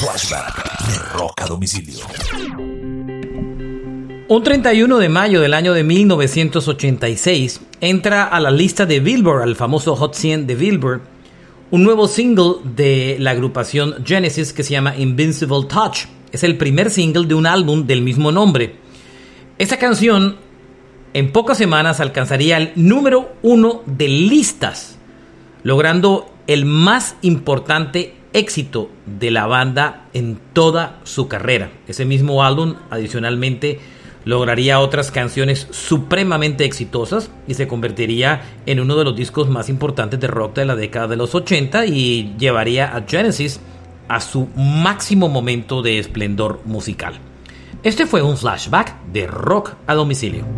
Flashback de Rock a Domicilio. Un 31 de mayo del año de 1986 entra a la lista de Billboard, al famoso Hot 100 de Billboard, un nuevo single de la agrupación Genesis que se llama Invincible Touch. Es el primer single de un álbum del mismo nombre. Esta canción en pocas semanas alcanzaría el número uno de listas, logrando el más importante éxito de la banda en toda su carrera. Ese mismo álbum adicionalmente lograría otras canciones supremamente exitosas y se convertiría en uno de los discos más importantes de rock de la década de los 80 y llevaría a Genesis a su máximo momento de esplendor musical. Este fue un flashback de rock a domicilio.